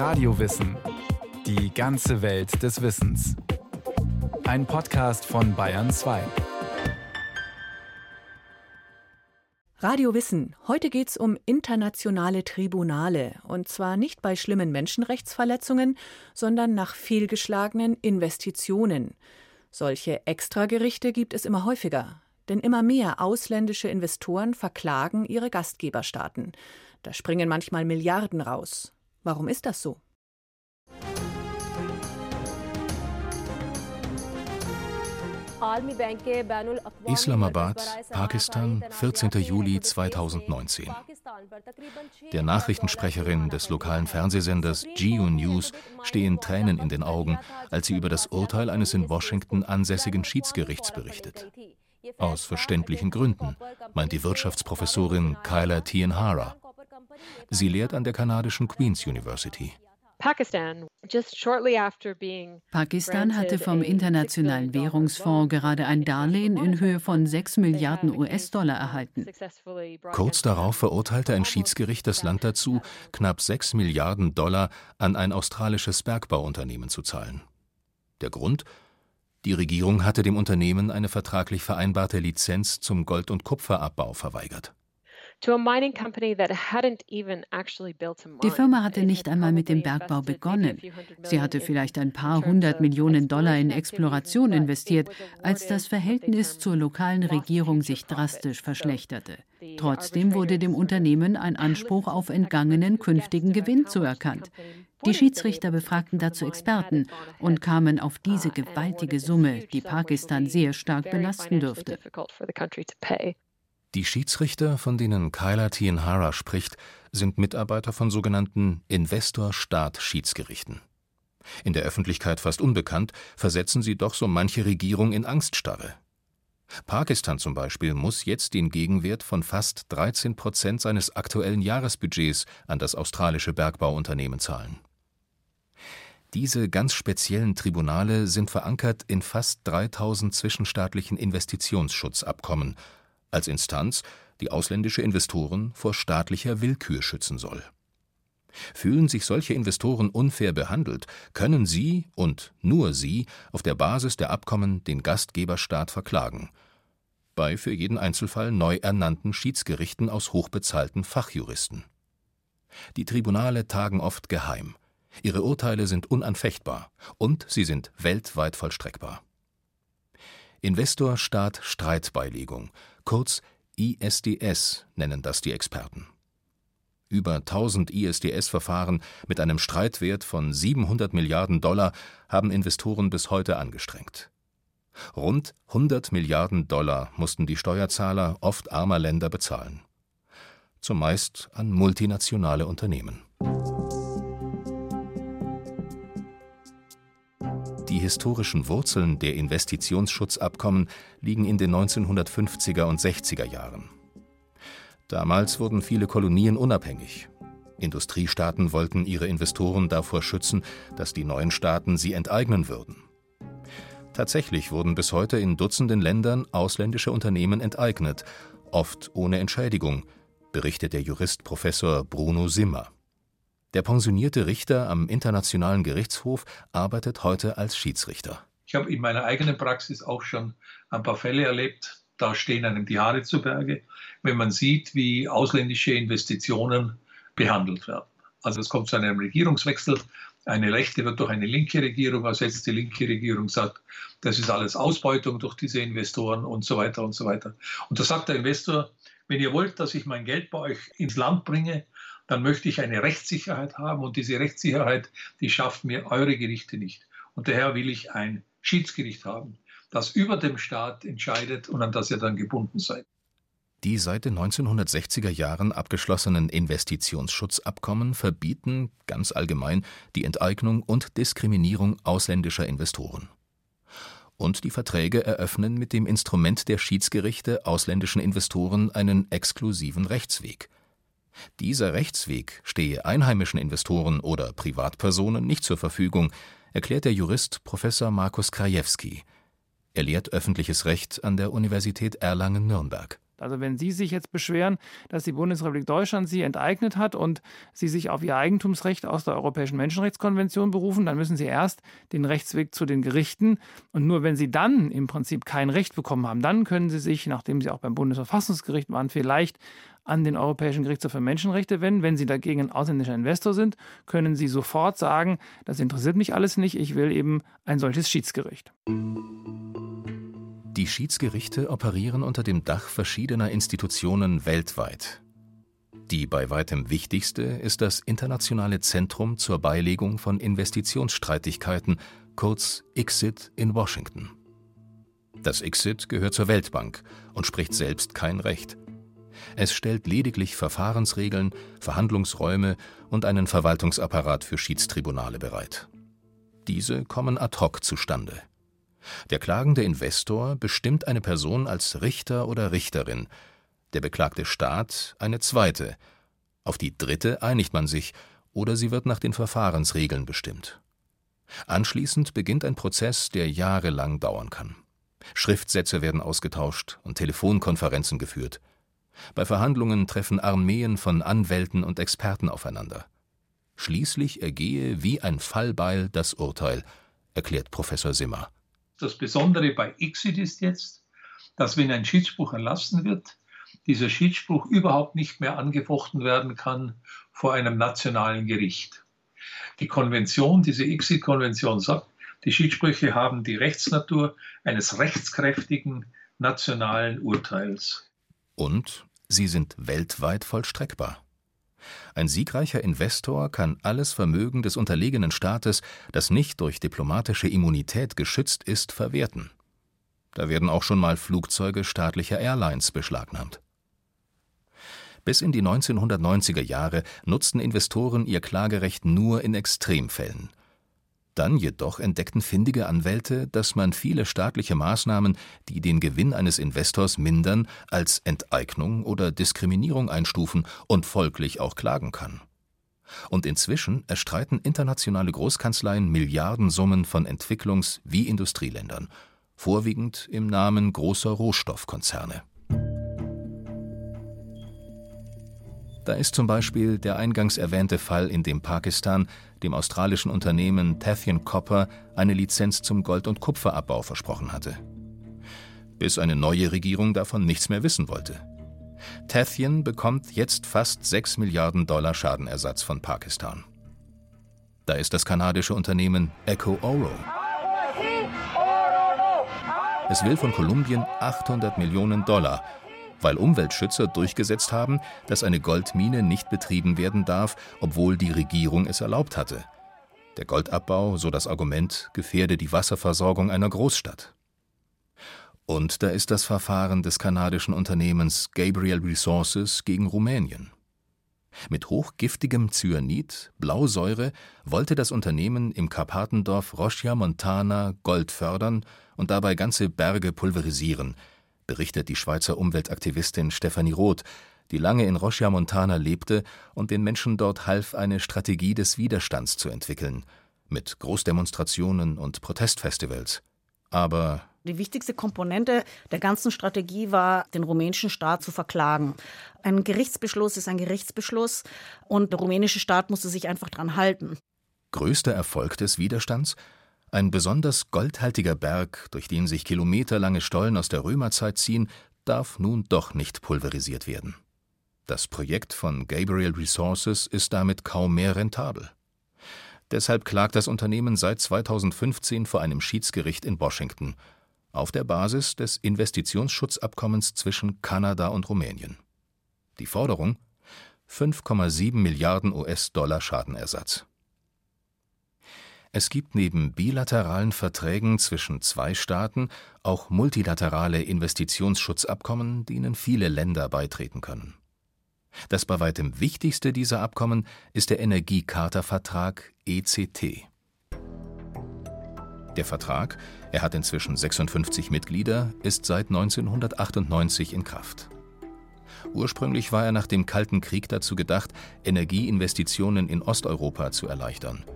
Radiowissen. Die ganze Welt des Wissens. Ein Podcast von Bayern 2. Radio Wissen. Heute geht's um internationale Tribunale. Und zwar nicht bei schlimmen Menschenrechtsverletzungen, sondern nach fehlgeschlagenen Investitionen. Solche Extragerichte gibt es immer häufiger. Denn immer mehr ausländische Investoren verklagen ihre Gastgeberstaaten. Da springen manchmal Milliarden raus. Warum ist das so? Islamabad, Pakistan, 14. Juli 2019. Der Nachrichtensprecherin des lokalen Fernsehsenders Geo News stehen Tränen in den Augen, als sie über das Urteil eines in Washington ansässigen Schiedsgerichts berichtet. Aus verständlichen Gründen, meint die Wirtschaftsprofessorin Kyla Tienhara. Sie lehrt an der kanadischen Queen's University. Pakistan hatte vom Internationalen Währungsfonds gerade ein Darlehen in Höhe von 6 Milliarden US-Dollar erhalten. Kurz darauf verurteilte ein Schiedsgericht das Land dazu, knapp 6 Milliarden Dollar an ein australisches Bergbauunternehmen zu zahlen. Der Grund? Die Regierung hatte dem Unternehmen eine vertraglich vereinbarte Lizenz zum Gold- und Kupferabbau verweigert. Die Firma hatte nicht einmal mit dem Bergbau begonnen. Sie hatte vielleicht ein paar hundert Millionen Dollar in Exploration investiert, als das Verhältnis zur lokalen Regierung sich drastisch verschlechterte. Trotzdem wurde dem Unternehmen ein Anspruch auf entgangenen künftigen Gewinn zuerkannt. Die Schiedsrichter befragten dazu Experten und kamen auf diese gewaltige Summe, die Pakistan sehr stark belasten dürfte. Die Schiedsrichter, von denen Kyla Tienhara spricht, sind Mitarbeiter von sogenannten Investor-Staat-Schiedsgerichten. In der Öffentlichkeit fast unbekannt, versetzen sie doch so manche Regierung in Angststarre. Pakistan zum Beispiel muss jetzt den Gegenwert von fast 13 Prozent seines aktuellen Jahresbudgets an das australische Bergbauunternehmen zahlen. Diese ganz speziellen Tribunale sind verankert in fast 3000 zwischenstaatlichen Investitionsschutzabkommen als Instanz, die ausländische Investoren vor staatlicher Willkür schützen soll. Fühlen sich solche Investoren unfair behandelt, können sie und nur sie auf der Basis der Abkommen den Gastgeberstaat verklagen, bei für jeden Einzelfall neu ernannten Schiedsgerichten aus hochbezahlten Fachjuristen. Die Tribunale tagen oft geheim, ihre Urteile sind unanfechtbar und sie sind weltweit vollstreckbar. Investor-Staat-Streitbeilegung Kurz ISDS nennen das die Experten. Über 1000 ISDS-Verfahren mit einem Streitwert von 700 Milliarden Dollar haben Investoren bis heute angestrengt. Rund 100 Milliarden Dollar mussten die Steuerzahler oft armer Länder bezahlen. Zumeist an multinationale Unternehmen. Historischen Wurzeln der Investitionsschutzabkommen liegen in den 1950er und 60er Jahren. Damals wurden viele Kolonien unabhängig. Industriestaaten wollten ihre Investoren davor schützen, dass die neuen Staaten sie enteignen würden. Tatsächlich wurden bis heute in Dutzenden Ländern ausländische Unternehmen enteignet, oft ohne Entschädigung, berichtet der Jurist Professor Bruno Simmer. Der pensionierte Richter am Internationalen Gerichtshof arbeitet heute als Schiedsrichter. Ich habe in meiner eigenen Praxis auch schon ein paar Fälle erlebt. Da stehen einem die Haare zu Berge, wenn man sieht, wie ausländische Investitionen behandelt werden. Also es kommt zu einem Regierungswechsel. Eine rechte wird durch eine linke Regierung ersetzt. Die linke Regierung sagt, das ist alles Ausbeutung durch diese Investoren und so weiter und so weiter. Und da sagt der Investor, wenn ihr wollt, dass ich mein Geld bei euch ins Land bringe, dann möchte ich eine Rechtssicherheit haben und diese Rechtssicherheit, die schafft mir eure Gerichte nicht. Und daher will ich ein Schiedsgericht haben, das über dem Staat entscheidet und an das ihr dann gebunden seid. Die seit den 1960er Jahren abgeschlossenen Investitionsschutzabkommen verbieten ganz allgemein die Enteignung und Diskriminierung ausländischer Investoren. Und die Verträge eröffnen mit dem Instrument der Schiedsgerichte ausländischen Investoren einen exklusiven Rechtsweg – dieser Rechtsweg stehe einheimischen Investoren oder Privatpersonen nicht zur Verfügung, erklärt der Jurist Professor Markus Krajewski. Er lehrt öffentliches Recht an der Universität Erlangen-Nürnberg. Also wenn Sie sich jetzt beschweren, dass die Bundesrepublik Deutschland Sie enteignet hat und Sie sich auf Ihr Eigentumsrecht aus der Europäischen Menschenrechtskonvention berufen, dann müssen Sie erst den Rechtsweg zu den Gerichten. Und nur wenn Sie dann im Prinzip kein Recht bekommen haben, dann können Sie sich, nachdem Sie auch beim Bundesverfassungsgericht waren, vielleicht an den Europäischen Gerichtshof für Menschenrechte wenden. Wenn Sie dagegen ein ausländischer Investor sind, können Sie sofort sagen, das interessiert mich alles nicht, ich will eben ein solches Schiedsgericht. Die Schiedsgerichte operieren unter dem Dach verschiedener Institutionen weltweit. Die bei weitem wichtigste ist das Internationale Zentrum zur Beilegung von Investitionsstreitigkeiten, kurz ICSID in Washington. Das ICSID gehört zur Weltbank und spricht selbst kein Recht. Es stellt lediglich Verfahrensregeln, Verhandlungsräume und einen Verwaltungsapparat für Schiedstribunale bereit. Diese kommen ad hoc zustande. Der klagende Investor bestimmt eine Person als Richter oder Richterin, der beklagte Staat eine zweite. Auf die dritte einigt man sich oder sie wird nach den Verfahrensregeln bestimmt. Anschließend beginnt ein Prozess, der jahrelang dauern kann. Schriftsätze werden ausgetauscht und Telefonkonferenzen geführt. Bei Verhandlungen treffen Armeen von Anwälten und Experten aufeinander. Schließlich ergehe wie ein Fallbeil das Urteil, erklärt Professor Simmer. Das Besondere bei Exit ist jetzt, dass wenn ein Schiedsspruch erlassen wird, dieser Schiedsspruch überhaupt nicht mehr angefochten werden kann vor einem nationalen Gericht. Die Konvention, diese Exit-Konvention sagt, die Schiedssprüche haben die Rechtsnatur eines rechtskräftigen nationalen Urteils. Und sie sind weltweit vollstreckbar. Ein siegreicher Investor kann alles Vermögen des unterlegenen Staates, das nicht durch diplomatische Immunität geschützt ist, verwerten. Da werden auch schon mal Flugzeuge staatlicher Airlines beschlagnahmt. Bis in die 1990er Jahre nutzten Investoren ihr Klagerecht nur in Extremfällen. Dann jedoch entdeckten findige Anwälte, dass man viele staatliche Maßnahmen, die den Gewinn eines Investors mindern, als Enteignung oder Diskriminierung einstufen und folglich auch klagen kann. Und inzwischen erstreiten internationale Großkanzleien Milliardensummen von Entwicklungs- wie Industrieländern, vorwiegend im Namen großer Rohstoffkonzerne. Da ist zum Beispiel der eingangs erwähnte Fall, in dem Pakistan dem australischen Unternehmen Tathian Copper eine Lizenz zum Gold- und Kupferabbau versprochen hatte. Bis eine neue Regierung davon nichts mehr wissen wollte. Tathian bekommt jetzt fast 6 Milliarden Dollar Schadenersatz von Pakistan. Da ist das kanadische Unternehmen Echo Oro. Es will von Kolumbien 800 Millionen Dollar weil Umweltschützer durchgesetzt haben, dass eine Goldmine nicht betrieben werden darf, obwohl die Regierung es erlaubt hatte. Der Goldabbau, so das Argument, gefährde die Wasserversorgung einer Großstadt. Und da ist das Verfahren des kanadischen Unternehmens Gabriel Resources gegen Rumänien. Mit hochgiftigem Cyanid, Blausäure, wollte das Unternehmen im Karpatendorf Rosia Montana Gold fördern und dabei ganze Berge pulverisieren, berichtet die Schweizer Umweltaktivistin Stefanie Roth, die lange in Rosia Montana lebte und den Menschen dort half, eine Strategie des Widerstands zu entwickeln, mit Großdemonstrationen und Protestfestivals. Aber die wichtigste Komponente der ganzen Strategie war, den rumänischen Staat zu verklagen. Ein Gerichtsbeschluss ist ein Gerichtsbeschluss und der rumänische Staat musste sich einfach dran halten. Größter Erfolg des Widerstands? Ein besonders goldhaltiger Berg, durch den sich kilometerlange Stollen aus der Römerzeit ziehen, darf nun doch nicht pulverisiert werden. Das Projekt von Gabriel Resources ist damit kaum mehr rentabel. Deshalb klagt das Unternehmen seit 2015 vor einem Schiedsgericht in Washington auf der Basis des Investitionsschutzabkommens zwischen Kanada und Rumänien. Die Forderung 5,7 Milliarden US-Dollar Schadenersatz. Es gibt neben bilateralen Verträgen zwischen zwei Staaten auch multilaterale Investitionsschutzabkommen, denen viele Länder beitreten können. Das bei weitem wichtigste dieser Abkommen ist der Energiecharta-Vertrag ECT. Der Vertrag, er hat inzwischen 56 Mitglieder, ist seit 1998 in Kraft. Ursprünglich war er nach dem Kalten Krieg dazu gedacht, Energieinvestitionen in Osteuropa zu erleichtern –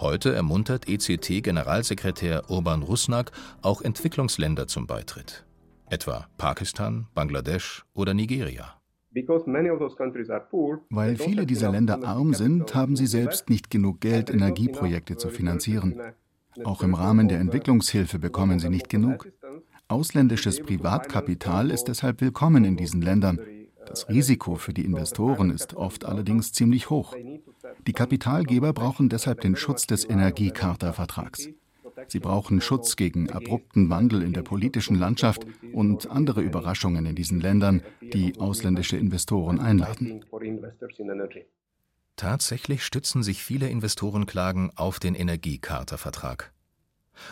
Heute ermuntert ECT-Generalsekretär Urban Rusnak auch Entwicklungsländer zum Beitritt. etwa Pakistan, Bangladesch oder Nigeria. Weil viele dieser Länder arm sind, haben sie selbst nicht genug Geld, Energieprojekte zu finanzieren. Auch im Rahmen der Entwicklungshilfe bekommen sie nicht genug. Ausländisches Privatkapital ist deshalb willkommen in diesen Ländern. Das Risiko für die Investoren ist oft allerdings ziemlich hoch. Die Kapitalgeber brauchen deshalb den Schutz des Energiecharta-Vertrags. Sie brauchen Schutz gegen abrupten Wandel in der politischen Landschaft und andere Überraschungen in diesen Ländern, die ausländische Investoren einladen. Tatsächlich stützen sich viele Investorenklagen auf den Energiecharta-Vertrag.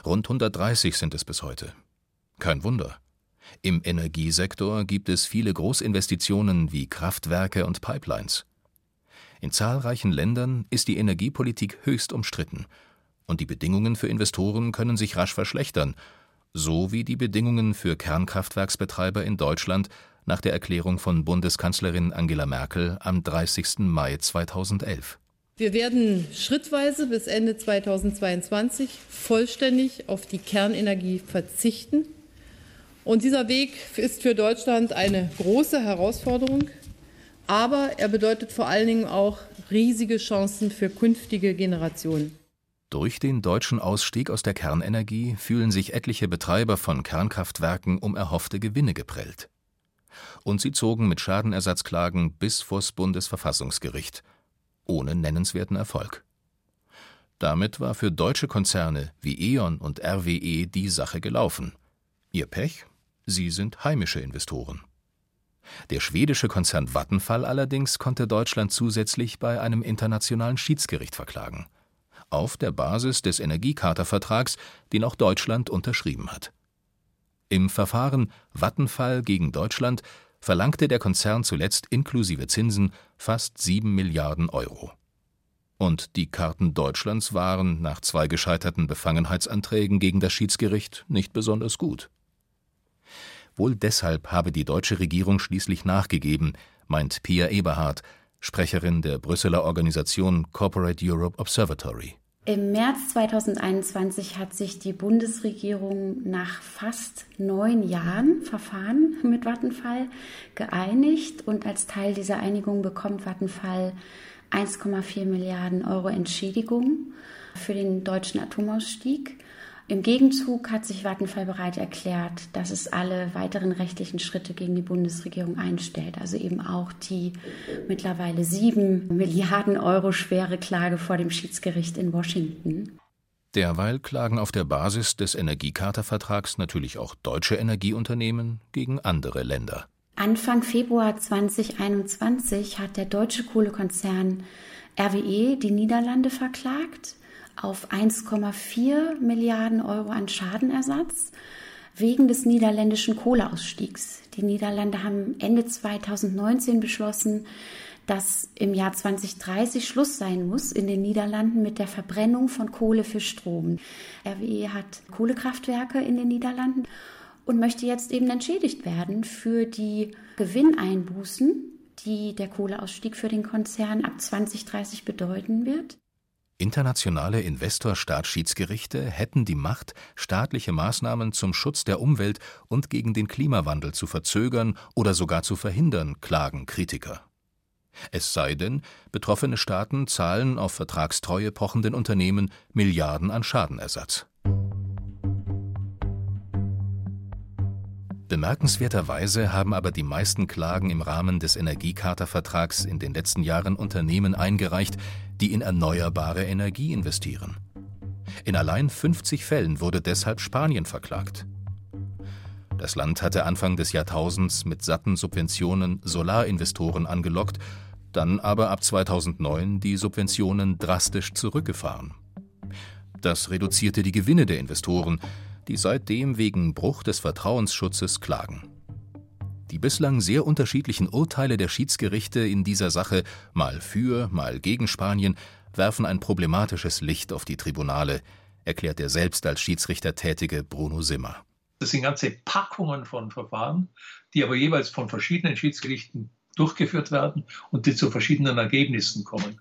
Rund 130 sind es bis heute. Kein Wunder. Im Energiesektor gibt es viele Großinvestitionen wie Kraftwerke und Pipelines. In zahlreichen Ländern ist die Energiepolitik höchst umstritten und die Bedingungen für Investoren können sich rasch verschlechtern, so wie die Bedingungen für Kernkraftwerksbetreiber in Deutschland nach der Erklärung von Bundeskanzlerin Angela Merkel am 30. Mai 2011. Wir werden schrittweise bis Ende 2022 vollständig auf die Kernenergie verzichten. Und dieser Weg ist für Deutschland eine große Herausforderung, aber er bedeutet vor allen Dingen auch riesige Chancen für künftige Generationen. Durch den deutschen Ausstieg aus der Kernenergie fühlen sich etliche Betreiber von Kernkraftwerken um erhoffte Gewinne geprellt. Und sie zogen mit Schadenersatzklagen bis vors Bundesverfassungsgericht, ohne nennenswerten Erfolg. Damit war für deutsche Konzerne wie E.ON und RWE die Sache gelaufen. Ihr Pech? Sie sind heimische Investoren. Der schwedische Konzern Vattenfall allerdings konnte Deutschland zusätzlich bei einem internationalen Schiedsgericht verklagen auf der Basis des Energiecharta-Vertrags, den auch Deutschland unterschrieben hat. Im Verfahren Vattenfall gegen Deutschland verlangte der Konzern zuletzt inklusive Zinsen fast sieben Milliarden Euro. Und die Karten Deutschlands waren nach zwei gescheiterten Befangenheitsanträgen gegen das Schiedsgericht nicht besonders gut. Wohl deshalb habe die deutsche Regierung schließlich nachgegeben, meint Pia Eberhard, Sprecherin der Brüsseler Organisation Corporate Europe Observatory. Im März 2021 hat sich die Bundesregierung nach fast neun Jahren Verfahren mit Vattenfall geeinigt und als Teil dieser Einigung bekommt Vattenfall 1,4 Milliarden Euro Entschädigung für den deutschen Atomausstieg. Im Gegenzug hat sich Vattenfall bereit erklärt, dass es alle weiteren rechtlichen Schritte gegen die Bundesregierung einstellt. Also eben auch die mittlerweile sieben Milliarden Euro schwere Klage vor dem Schiedsgericht in Washington. Derweil klagen auf der Basis des Energiecharta-Vertrags natürlich auch deutsche Energieunternehmen gegen andere Länder. Anfang Februar 2021 hat der deutsche Kohlekonzern RWE die Niederlande verklagt auf 1,4 Milliarden Euro an Schadenersatz wegen des niederländischen Kohleausstiegs. Die Niederlande haben Ende 2019 beschlossen, dass im Jahr 2030 Schluss sein muss in den Niederlanden mit der Verbrennung von Kohle für Strom. RWE hat Kohlekraftwerke in den Niederlanden und möchte jetzt eben entschädigt werden für die Gewinneinbußen, die der Kohleausstieg für den Konzern ab 2030 bedeuten wird. Internationale Investor-Staatsschiedsgerichte hätten die Macht, staatliche Maßnahmen zum Schutz der Umwelt und gegen den Klimawandel zu verzögern oder sogar zu verhindern, klagen Kritiker. Es sei denn, betroffene Staaten zahlen auf Vertragstreue pochenden Unternehmen Milliarden an Schadenersatz. Bemerkenswerterweise haben aber die meisten Klagen im Rahmen des Energiecharta-Vertrags in den letzten Jahren Unternehmen eingereicht, die in erneuerbare Energie investieren. In allein 50 Fällen wurde deshalb Spanien verklagt. Das Land hatte Anfang des Jahrtausends mit satten Subventionen Solarinvestoren angelockt, dann aber ab 2009 die Subventionen drastisch zurückgefahren. Das reduzierte die Gewinne der Investoren, die seitdem wegen Bruch des Vertrauensschutzes klagen. Die bislang sehr unterschiedlichen Urteile der Schiedsgerichte in dieser Sache, mal für, mal gegen Spanien, werfen ein problematisches Licht auf die Tribunale, erklärt der selbst als Schiedsrichter tätige Bruno Simmer. Das sind ganze Packungen von Verfahren, die aber jeweils von verschiedenen Schiedsgerichten durchgeführt werden und die zu verschiedenen Ergebnissen kommen.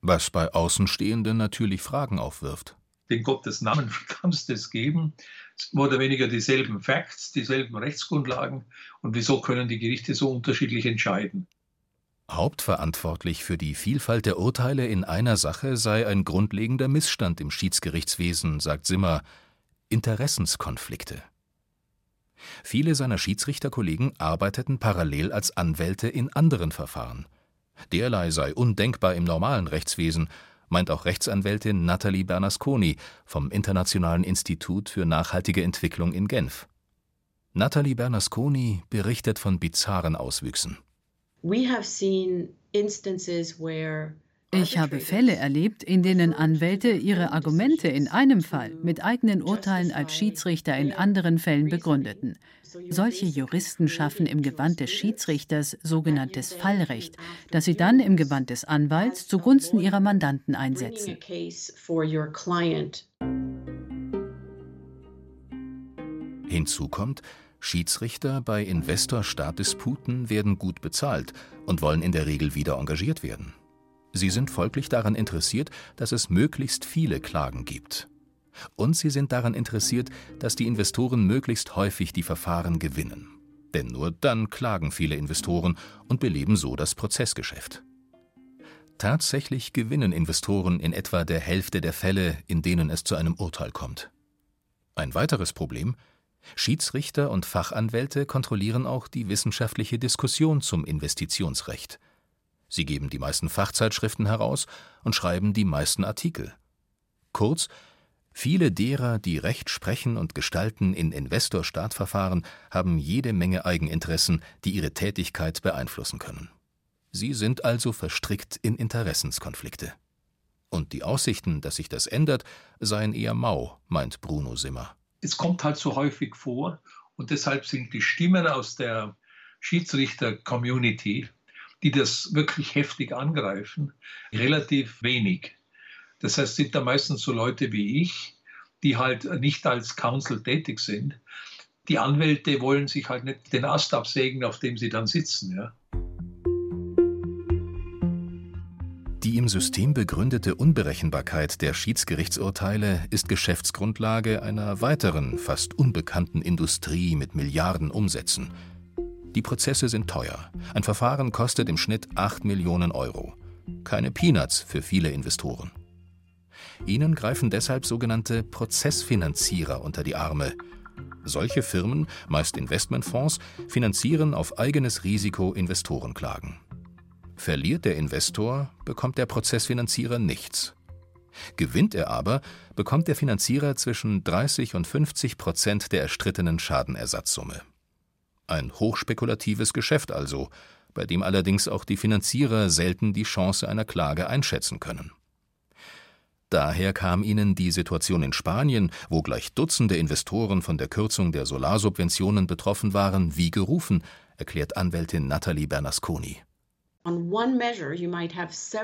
Was bei Außenstehenden natürlich Fragen aufwirft. Den Gottes Namen kannst es geben. mehr oder weniger dieselben Facts, dieselben Rechtsgrundlagen. Und wieso können die Gerichte so unterschiedlich entscheiden? Hauptverantwortlich für die Vielfalt der Urteile in einer Sache sei ein grundlegender Missstand im Schiedsgerichtswesen, sagt Simmer Interessenskonflikte. Viele seiner Schiedsrichterkollegen arbeiteten parallel als Anwälte in anderen Verfahren. Derlei sei undenkbar im normalen Rechtswesen, meint auch Rechtsanwältin Nathalie Bernasconi vom Internationalen Institut für nachhaltige Entwicklung in Genf. Nathalie Bernasconi berichtet von bizarren Auswüchsen. Ich habe Fälle erlebt, in denen Anwälte ihre Argumente in einem Fall mit eigenen Urteilen als Schiedsrichter in anderen Fällen begründeten. Solche Juristen schaffen im Gewand des Schiedsrichters sogenanntes Fallrecht, das sie dann im Gewand des Anwalts zugunsten ihrer Mandanten einsetzen. Hinzu kommt, Schiedsrichter bei Investor-Staat-Disputen werden gut bezahlt und wollen in der Regel wieder engagiert werden. Sie sind folglich daran interessiert, dass es möglichst viele Klagen gibt. Und sie sind daran interessiert, dass die Investoren möglichst häufig die Verfahren gewinnen. Denn nur dann klagen viele Investoren und beleben so das Prozessgeschäft. Tatsächlich gewinnen Investoren in etwa der Hälfte der Fälle, in denen es zu einem Urteil kommt. Ein weiteres Problem Schiedsrichter und Fachanwälte kontrollieren auch die wissenschaftliche Diskussion zum Investitionsrecht. Sie geben die meisten Fachzeitschriften heraus und schreiben die meisten Artikel. Kurz, viele derer, die Recht sprechen und gestalten in Investor-Staat-Verfahren, haben jede Menge Eigeninteressen, die ihre Tätigkeit beeinflussen können. Sie sind also verstrickt in Interessenskonflikte. Und die Aussichten, dass sich das ändert, seien eher mau, meint Bruno Simmer es kommt halt so häufig vor und deshalb sind die Stimmen aus der Schiedsrichter-Community, die das wirklich heftig angreifen, relativ wenig. Das heißt, sind da meistens so Leute wie ich, die halt nicht als Counsel tätig sind. Die Anwälte wollen sich halt nicht den Ast absägen, auf dem sie dann sitzen. Ja. Die im System begründete Unberechenbarkeit der Schiedsgerichtsurteile ist Geschäftsgrundlage einer weiteren, fast unbekannten Industrie mit Milliarden Umsätzen. Die Prozesse sind teuer. Ein Verfahren kostet im Schnitt 8 Millionen Euro. Keine Peanuts für viele Investoren. Ihnen greifen deshalb sogenannte Prozessfinanzierer unter die Arme. Solche Firmen, meist Investmentfonds, finanzieren auf eigenes Risiko Investorenklagen. Verliert der Investor, bekommt der Prozessfinanzierer nichts. Gewinnt er aber, bekommt der Finanzierer zwischen 30 und 50 Prozent der erstrittenen Schadenersatzsumme. Ein hochspekulatives Geschäft also, bei dem allerdings auch die Finanzierer selten die Chance einer Klage einschätzen können. Daher kam ihnen die Situation in Spanien, wo gleich Dutzende Investoren von der Kürzung der Solarsubventionen betroffen waren, wie gerufen, erklärt Anwältin Nathalie Bernasconi.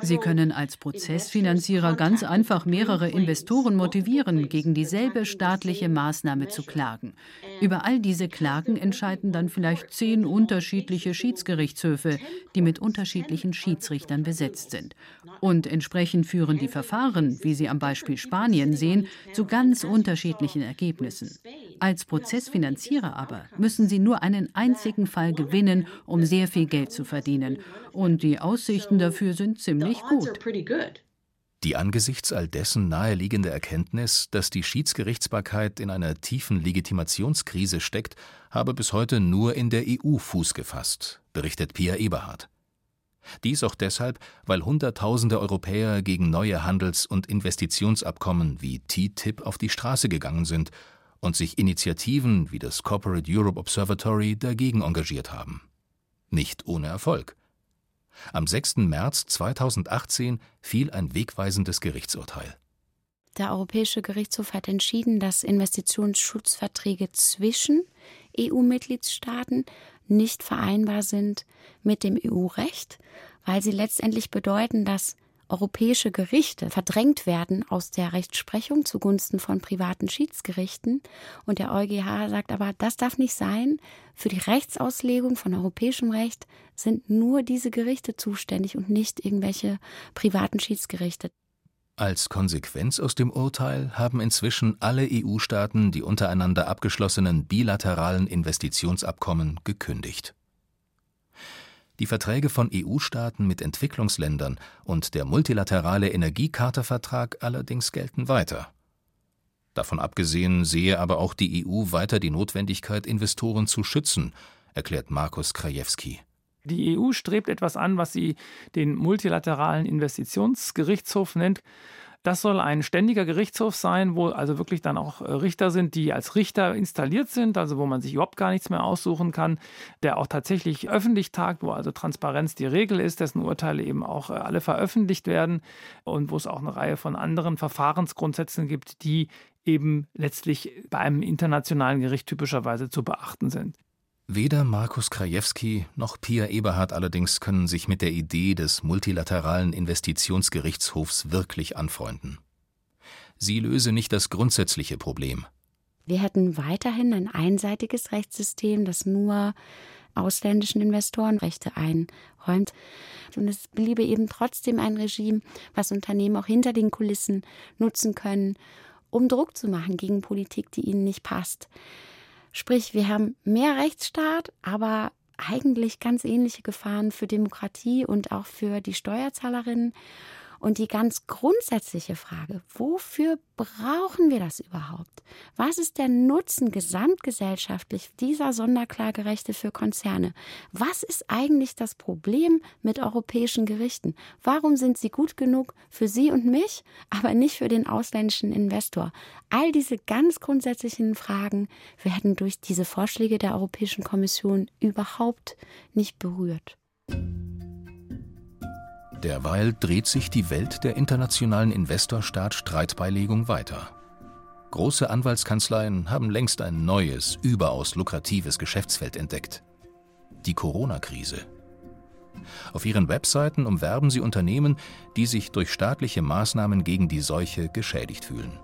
Sie können als Prozessfinanzierer ganz einfach mehrere Investoren motivieren, gegen dieselbe staatliche Maßnahme zu klagen. Über all diese Klagen entscheiden dann vielleicht zehn unterschiedliche Schiedsgerichtshöfe, die mit unterschiedlichen Schiedsrichtern besetzt sind. Und entsprechend führen die Verfahren, wie Sie am Beispiel Spanien sehen, zu ganz unterschiedlichen Ergebnissen. Als Prozessfinanzierer aber müssen Sie nur einen einzigen Fall gewinnen, um sehr viel Geld zu verdienen. Und die Aussichten dafür sind ziemlich gut. Die angesichts all dessen naheliegende Erkenntnis, dass die Schiedsgerichtsbarkeit in einer tiefen Legitimationskrise steckt, habe bis heute nur in der EU Fuß gefasst, berichtet Pia Eberhard. Dies auch deshalb, weil Hunderttausende Europäer gegen neue Handels- und Investitionsabkommen wie TTIP auf die Straße gegangen sind und sich Initiativen wie das Corporate Europe Observatory dagegen engagiert haben. Nicht ohne Erfolg. Am 6. März 2018 fiel ein wegweisendes Gerichtsurteil. Der Europäische Gerichtshof hat entschieden, dass Investitionsschutzverträge zwischen EU-Mitgliedstaaten nicht vereinbar sind mit dem EU-Recht, weil sie letztendlich bedeuten, dass europäische Gerichte verdrängt werden aus der Rechtsprechung zugunsten von privaten Schiedsgerichten. Und der EuGH sagt aber, das darf nicht sein. Für die Rechtsauslegung von europäischem Recht sind nur diese Gerichte zuständig und nicht irgendwelche privaten Schiedsgerichte. Als Konsequenz aus dem Urteil haben inzwischen alle EU-Staaten die untereinander abgeschlossenen bilateralen Investitionsabkommen gekündigt. Die Verträge von EU-Staaten mit Entwicklungsländern und der multilaterale Energiecharta-Vertrag allerdings gelten weiter. Davon abgesehen sehe aber auch die EU weiter die Notwendigkeit, Investoren zu schützen, erklärt Markus Krajewski. Die EU strebt etwas an, was sie den multilateralen Investitionsgerichtshof nennt. Das soll ein ständiger Gerichtshof sein, wo also wirklich dann auch äh, Richter sind, die als Richter installiert sind, also wo man sich überhaupt gar nichts mehr aussuchen kann, der auch tatsächlich öffentlich tagt, wo also Transparenz die Regel ist, dessen Urteile eben auch äh, alle veröffentlicht werden und wo es auch eine Reihe von anderen Verfahrensgrundsätzen gibt, die eben letztlich bei einem internationalen Gericht typischerweise zu beachten sind. Weder Markus Krajewski noch Pia Eberhard allerdings können sich mit der Idee des multilateralen Investitionsgerichtshofs wirklich anfreunden. Sie löse nicht das grundsätzliche Problem. Wir hätten weiterhin ein einseitiges Rechtssystem, das nur ausländischen Investoren Rechte einräumt. Und es bliebe eben trotzdem ein Regime, was Unternehmen auch hinter den Kulissen nutzen können, um Druck zu machen gegen Politik, die ihnen nicht passt. Sprich, wir haben mehr Rechtsstaat, aber eigentlich ganz ähnliche Gefahren für Demokratie und auch für die Steuerzahlerinnen. Und die ganz grundsätzliche Frage, wofür brauchen wir das überhaupt? Was ist der Nutzen gesamtgesellschaftlich dieser Sonderklagerechte für Konzerne? Was ist eigentlich das Problem mit europäischen Gerichten? Warum sind sie gut genug für Sie und mich, aber nicht für den ausländischen Investor? All diese ganz grundsätzlichen Fragen werden durch diese Vorschläge der Europäischen Kommission überhaupt nicht berührt. Derweil dreht sich die Welt der internationalen Investorstaat-Streitbeilegung weiter. Große Anwaltskanzleien haben längst ein neues, überaus lukratives Geschäftsfeld entdeckt. Die Corona-Krise. Auf ihren Webseiten umwerben sie Unternehmen, die sich durch staatliche Maßnahmen gegen die Seuche geschädigt fühlen.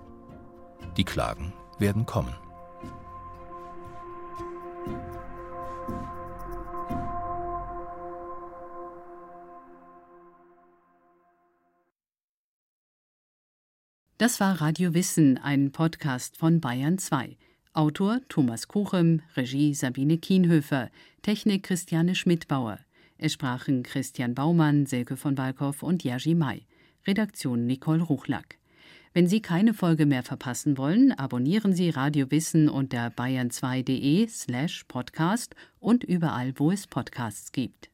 Die Klagen werden kommen. Das war Radio Wissen, ein Podcast von Bayern 2. Autor Thomas Kuchem, Regie Sabine Kienhöfer, Technik Christiane Schmidbauer. Es sprachen Christian Baumann, Silke von Walkow und Jerzy May. Redaktion Nicole Ruchlack. Wenn Sie keine Folge mehr verpassen wollen, abonnieren Sie Radio Wissen unter bayern2.de slash podcast und überall, wo es Podcasts gibt.